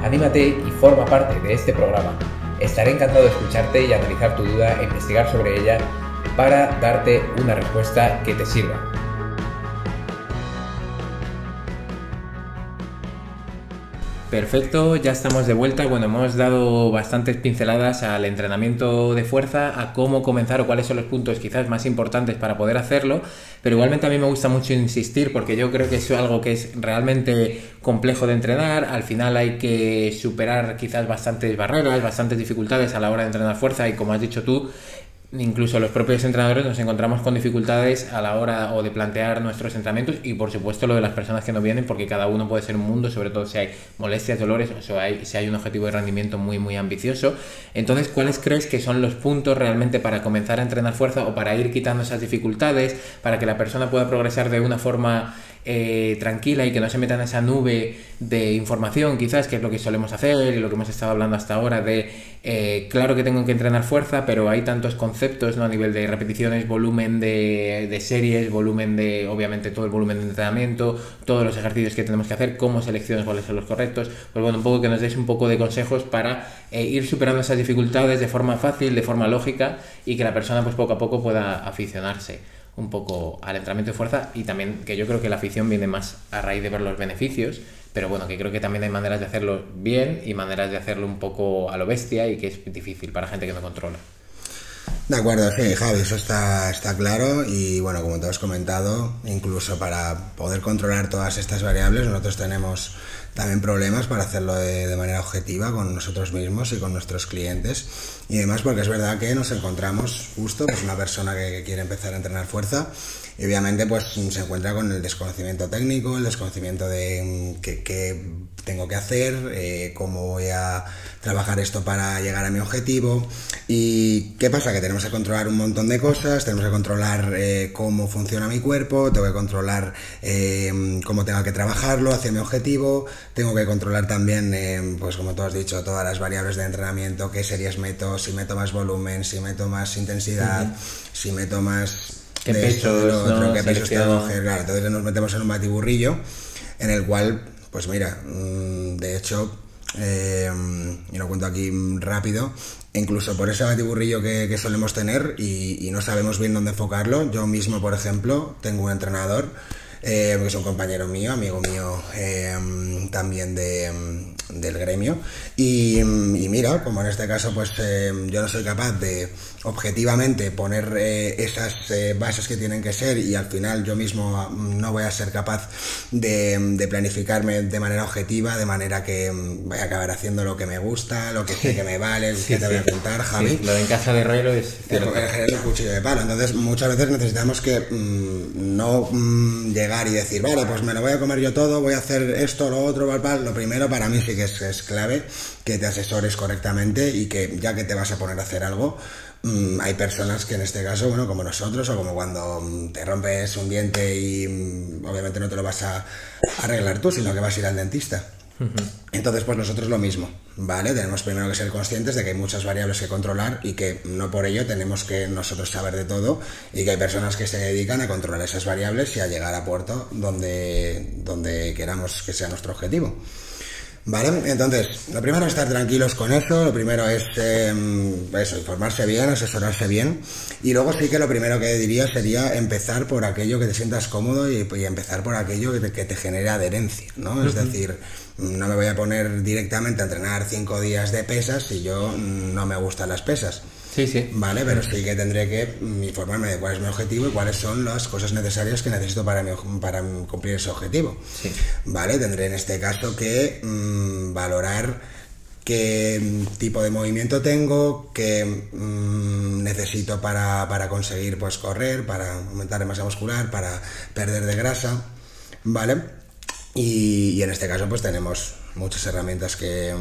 Speaker 1: Anímate y forma parte de este programa. Estaré encantado de escucharte y analizar tu duda e investigar sobre ella para darte una respuesta que te sirva. Perfecto, ya estamos de vuelta. Bueno, hemos dado bastantes pinceladas al entrenamiento de fuerza, a cómo comenzar o cuáles son los puntos quizás más importantes para poder hacerlo, pero igualmente a mí me gusta mucho insistir porque yo creo que es algo que es realmente complejo de entrenar, al final hay que superar quizás bastantes barreras, bastantes dificultades a la hora de entrenar fuerza y como has dicho tú, incluso los propios entrenadores nos encontramos con dificultades a la hora o de plantear nuestros entrenamientos y por supuesto lo de las personas que no vienen porque cada uno puede ser un mundo, sobre todo si hay molestias, dolores o hay, si hay un objetivo de rendimiento muy muy ambicioso. Entonces, ¿cuáles crees que son los puntos realmente para comenzar a entrenar fuerza o para ir quitando esas dificultades, para que la persona pueda progresar de una forma eh, tranquila y que no se meta en esa nube de información, quizás, que es lo que solemos hacer y lo que hemos estado hablando hasta ahora, de eh, claro que tengo que entrenar fuerza, pero hay tantos conceptos ¿no? a nivel de repeticiones, volumen de, series, volumen de, obviamente, todo el volumen de entrenamiento, todos los ejercicios que tenemos que hacer, cómo selecciones cuáles son los correctos. Pues bueno, un poco que nos deis un poco de consejos para eh, ir superando esas dificultades de forma fácil, de forma lógica y que la persona, pues poco a poco, pueda aficionarse un poco al entrenamiento de fuerza y también que yo creo que la afición viene más a raíz de ver los beneficios, pero bueno, que creo que también hay maneras de hacerlo bien y maneras de hacerlo un poco a lo bestia y que es difícil para gente que no controla.
Speaker 2: De acuerdo, sí, Javi, eso está, está claro y bueno, como te has comentado, incluso para poder controlar todas estas variables, nosotros tenemos también problemas para hacerlo de, manera objetiva con nosotros mismos y con nuestros clientes. Y además porque es verdad que nos encontramos justo pues una persona que, quiere empezar a entrenar fuerza y obviamente pues se encuentra con el desconocimiento técnico, el desconocimiento de mm, qué, tengo que hacer, eh, cómo voy a trabajar esto para llegar a mi objetivo. ¿Y qué pasa? Que tenemos que controlar un montón de cosas, tenemos que controlar eh, cómo funciona mi cuerpo, tengo que controlar eh, cómo tengo que trabajarlo hacia mi objetivo, tengo que controlar también, pues como tú has dicho, todas las variables de entrenamiento, qué series meto, si meto más volumen, si meto más intensidad, si meto más...
Speaker 1: ¿Qué pesos,
Speaker 2: qué pesos tengo Claro, entonces nos metemos en un batiburrillo en el cual, pues mira, mm, de hecho, eh, y lo cuento aquí rápido, incluso por ese batiburrillo que, solemos tener y, y, no sabemos bien dónde enfocarlo. Yo mismo, por ejemplo, tengo un entrenador eh, que es un compañero mío, amigo mío eh, también de, del gremio. Y, y, mira, como en este caso, pues eh, yo no soy capaz de objetivamente poner eh, esas eh, bases que tienen que ser y al final yo mismo mm, no voy a ser capaz de, de, planificarme de manera objetiva, de manera que mm, voy a acabar haciendo lo que me gusta, lo que sé que me vale, lo que te voy a contar, Javi.
Speaker 1: lo de en casa de Herrero es
Speaker 2: el cuchillo de palo. Entonces muchas veces necesitamos que mmm, no mmm, llegar y decir, vale, pues me lo voy a comer yo todo, voy a hacer esto, lo otro. Lo primero para mí sí que es, es clave que te asesores correctamente y que ya que te vas a poner a hacer algo, Mm, hay personas que en este caso, bueno, como nosotros, o como cuando mm, te rompes un diente y mm, obviamente no te lo vas a arreglar tú, sino que vas a ir al dentista. Entonces, pues nosotros lo mismo, ¿vale? Tenemos primero que ser conscientes de que hay muchas variables que controlar y que no por ello tenemos que nosotros saber de todo y que hay personas que se dedican a controlar esas variables y a llegar a puerto donde, donde queramos que sea nuestro objetivo. ¿Vale? Entonces, lo primero es estar tranquilos con eso, lo primero es eh, eso, informarse bien, asesorarse bien, y luego sí que lo primero que diría sería empezar por aquello que te sientas cómodo y, y empezar por aquello que te, que te genere adherencia, ¿no? Uh -huh. Es decir, no me voy a poner directamente a entrenar cinco días de pesas si yo no me gustan las pesas.
Speaker 1: Sí, sí.
Speaker 2: Vale, pero sí que tendré que informarme de cuál es mi objetivo y cuáles son las cosas necesarias que necesito para, mi, para cumplir ese objetivo.
Speaker 1: Sí.
Speaker 2: Vale, tendré en este caso que mmm, valorar qué tipo de movimiento tengo, qué mmm, necesito para, para, conseguir pues correr, para aumentar la masa muscular, para perder de grasa, ¿vale? Y, y en este caso pues tenemos muchas herramientas que,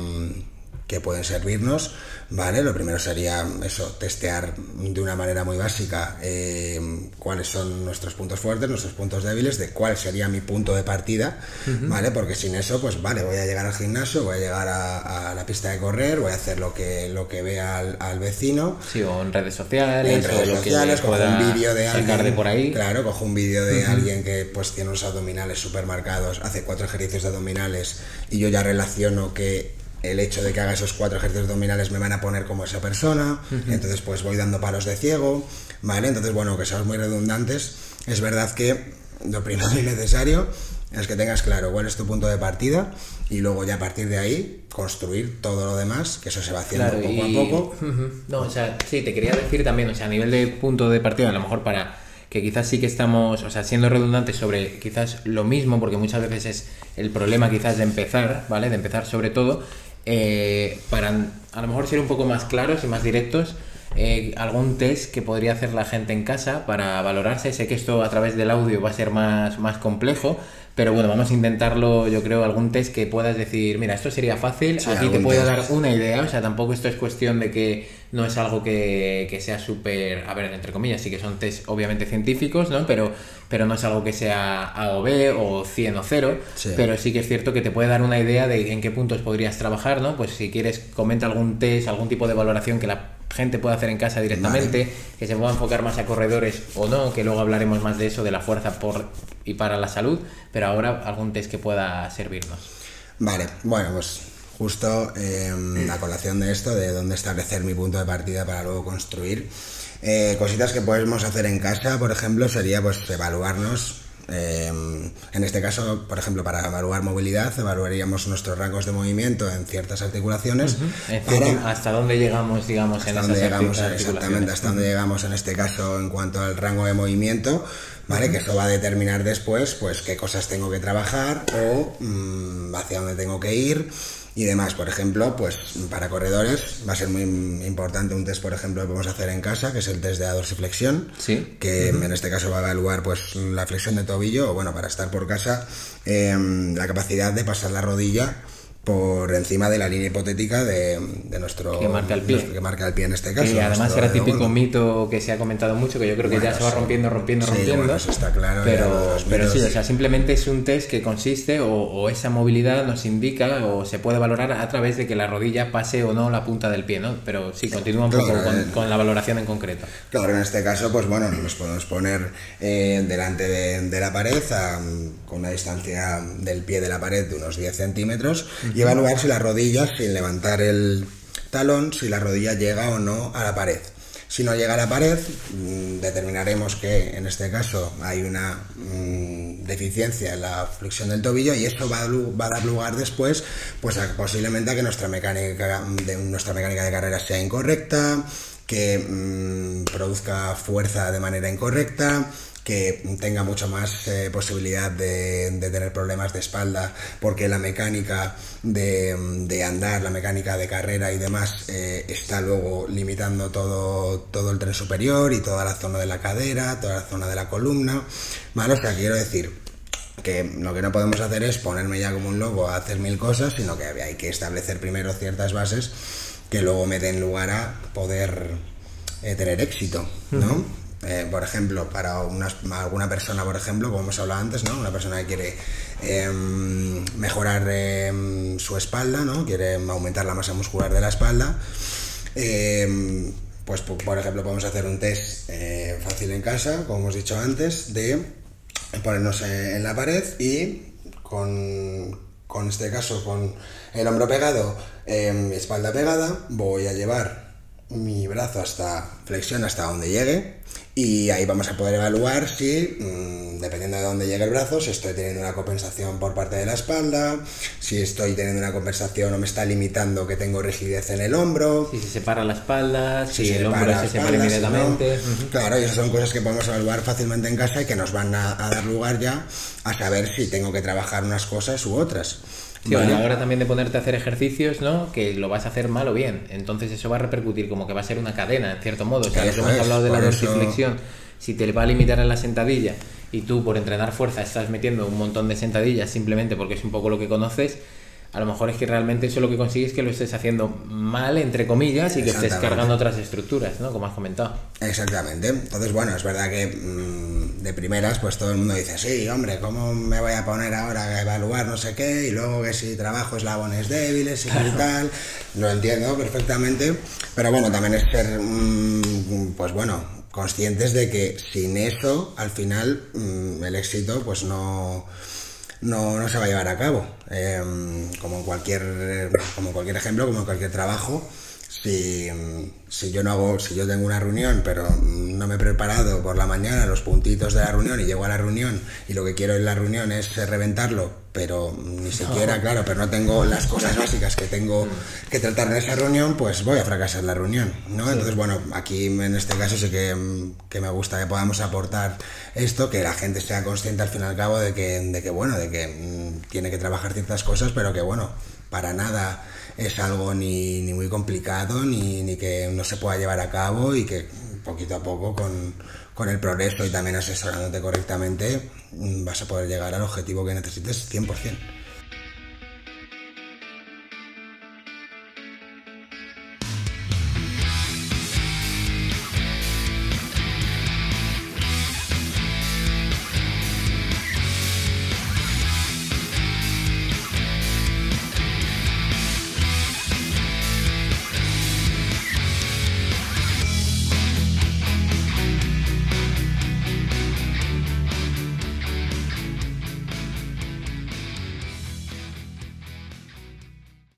Speaker 2: que pueden servirnos ¿vale? Lo primero sería eso, testear de una manera muy básica eh, cuáles son nuestros puntos fuertes, nuestros puntos débiles, de cuál sería mi punto de partida, uh -huh. ¿vale? Porque sin eso, pues vale, voy a llegar al gimnasio, voy a llegar a, a la pista de correr, voy a hacer lo que, lo que vea al, al vecino.
Speaker 1: Sí, o en redes sociales.
Speaker 2: En redes
Speaker 1: o
Speaker 2: sociales, cojo un vídeo de alguien.
Speaker 1: De por ahí.
Speaker 2: Claro, cojo un vídeo de uh -huh. alguien que pues tiene unos abdominales super marcados, hace cuatro ejercicios de abdominales y yo ya relaciono que el hecho de que haga esos cuatro ejercicios abdominales me van a poner como esa persona, uh -huh. entonces pues voy dando palos de ciego, ¿vale? Entonces, bueno, que seamos muy redundantes, es verdad que lo primero y necesario es que tengas claro cuál es tu punto de partida y luego ya a partir de ahí construir todo lo demás, que eso se va haciendo
Speaker 1: claro,
Speaker 2: poco
Speaker 1: y...
Speaker 2: a poco.
Speaker 1: Uh -huh. No, o sea, sí, te quería decir también, o sea, a nivel de punto de partida, a lo mejor para que quizás sí que estamos, o sea, siendo redundantes sobre quizás lo mismo, porque muchas veces es el problema quizás de empezar, ¿vale? De empezar sobre todo, eh, para a lo mejor ser un poco más claros y más directos, eh, algún test que podría hacer la gente en casa para valorarse. Sé que esto a través del audio va a ser más, más complejo, pero bueno, vamos a intentarlo, yo creo, algún test que puedas decir, mira, esto sería fácil, sí, aquí te puedo dar una idea, o sea, tampoco esto es cuestión de que no es algo que, que sea súper, a ver, entre comillas, sí que son test obviamente científicos, ¿no? Pero, pero no es algo que sea A o B o 100 o 0, sí. pero sí que es cierto que te puede dar una idea de en qué puntos podrías trabajar, ¿no? Pues si quieres, comenta algún test, algún tipo de valoración que la gente puede hacer en casa directamente, vale. que se pueda enfocar más a corredores o no, que luego hablaremos más de eso, de la fuerza por y para la salud, pero ahora algún test que pueda servirnos.
Speaker 2: Vale, bueno, pues justo eh, la colación de esto, de dónde establecer mi punto de partida para luego construir. Eh, cositas que podemos hacer en casa, por ejemplo, sería pues evaluarnos eh, en este caso, por ejemplo, para evaluar movilidad, evaluaríamos nuestros rangos de movimiento en ciertas articulaciones.
Speaker 1: Uh -huh. para, ¿Hasta dónde llegamos, digamos,
Speaker 2: hasta
Speaker 1: en
Speaker 2: dónde llegamos, Exactamente, hasta dónde llegamos en este caso en cuanto al rango de movimiento, ¿vale? Uh -huh. Que eso va a determinar después, pues, qué cosas tengo que trabajar o mmm, hacia dónde tengo que ir y demás. Por ejemplo, pues para corredores va a ser muy importante un test, por ejemplo, que podemos hacer en casa, que es el test de dorsiflexión,
Speaker 1: sí.
Speaker 2: que uh -huh. en este caso va a evaluar pues la flexión de tobillo, o bueno, para estar por casa, eh, la capacidad de pasar la rodilla por encima de la línea hipotética de, de nuestro
Speaker 1: que marca el pie.
Speaker 2: nuestro, que marca el pie en este caso
Speaker 1: que además nuestro, era típico bueno. mito que se ha comentado mucho que yo creo que bueno, ya se va rompiendo rompiendo
Speaker 2: sí,
Speaker 1: rompiendo.
Speaker 2: bueno, eso está claro
Speaker 1: pero, pero sí o sea simplemente es un test que consiste o, o, esa movilidad nos indica o se puede valorar a través de que la rodilla pase o no la punta del pie no pero sí continúa un claro, poco con, con, la valoración en concreto.
Speaker 2: claro en este caso pues bueno nos podemos poner eh, delante de, de, la pared a, con una distancia del pie de la pared de unos 10 centímetros -huh y evaluar si la rodilla, sin levantar el talón, si la rodilla llega o no a la pared. Si no llega a la pared, mm, determinaremos que en este caso hay una mm, deficiencia en la flexión del tobillo y eso va a, va a dar lugar después pues posiblemente a que nuestra mecánica de, nuestra mecánica de carrera sea incorrecta, que mm, produzca fuerza de manera incorrecta, que tenga mucho más eh, posibilidad de, tener problemas de espalda, porque la mecánica de, andar, la mecánica de carrera y demás eh, está luego limitando todo, todo el tren superior y toda la zona de la cadera, toda la zona de la columna. ¿Vale? O sea, quiero decir que lo que no podemos hacer es ponerme ya como un loco a hacer mil cosas, sino que hay que establecer primero ciertas bases que luego me den lugar a poder eh, tener éxito, ¿no? Eh, por ejemplo, para alguna persona, por ejemplo, como hemos hablado antes, ¿no? Una persona que quiere em, mejorar em, su espalda, ¿no? Quiere aumentar la masa muscular de la espalda. Em, pues, por ejemplo, podemos hacer un test eh, fácil en casa, como hemos dicho antes, de ponernos en la pared y con, con este caso, con el hombro pegado, espalda pegada, voy a llevar mi brazo hasta flexión hasta donde llegue y ahí vamos a poder evaluar si, mm, dependiendo de dónde llegue el brazo, si estoy teniendo una compensación por parte de la espalda, si estoy teniendo una compensación o me está limitando que tengo rigidez en el hombro.
Speaker 1: Si se separa la espalda, si, el hombro se separa inmediatamente.
Speaker 2: Claro, y esas son cosas que podemos evaluar fácilmente en casa y que nos van a dar lugar ya a saber si tengo que trabajar unas cosas u otras.
Speaker 1: Sí, a la hora también de ponerte a hacer ejercicios, ¿no? Que lo vas a hacer mal o bien. Entonces eso va a repercutir como que va a ser una cadena, en cierto modo. O sea, hemos hablado de la dorsiflexión, si te va a limitar en la sentadilla y tú por entrenar fuerza estás metiendo un montón de sentadillas simplemente porque es un poco lo que conoces, a lo mejor es que realmente eso lo que consigues es que lo estés haciendo mal, entre comillas, y que estés cargando otras estructuras, ¿no? Como has comentado.
Speaker 2: Exactamente. Entonces, bueno, es verdad que mm, de primeras, pues todo el mundo dice, sí, hombre, ¿cómo me voy a poner ahora a evaluar no sé qué? Y luego que si trabajo eslabones débiles y tal. Lo entiendo perfectamente. Pero bueno, también es ser, mm, pues bueno, conscientes de que sin eso, al final, mm, el éxito, pues no no, no se va a llevar a cabo. Em, como, en cualquier, como cualquier ejemplo, como en cualquier trabajo, si, si, yo no hago, si yo tengo una reunión, pero no me he preparado por la mañana los puntitos de la reunión y llego a la reunión y lo que quiero en la reunión es reventarlo, pero ni siquiera, claro, pero no tengo las cosas básicas que tengo que tratar en esa reunión, pues voy a fracasar la reunión, ¿no? Entonces, bueno, aquí en este caso sí que, que, me gusta que podamos aportar esto, que la gente sea consciente al fin y al cabo de que, de que bueno, de que mm, tiene que trabajar ciertas cosas, pero que, bueno, para nada es algo ni, ni muy complicado, ni, ni, que no se pueda llevar a cabo y que poquito a poco con, con el progreso y también asesorándote correctamente mm, vas a poder llegar al objetivo que necesites 100%.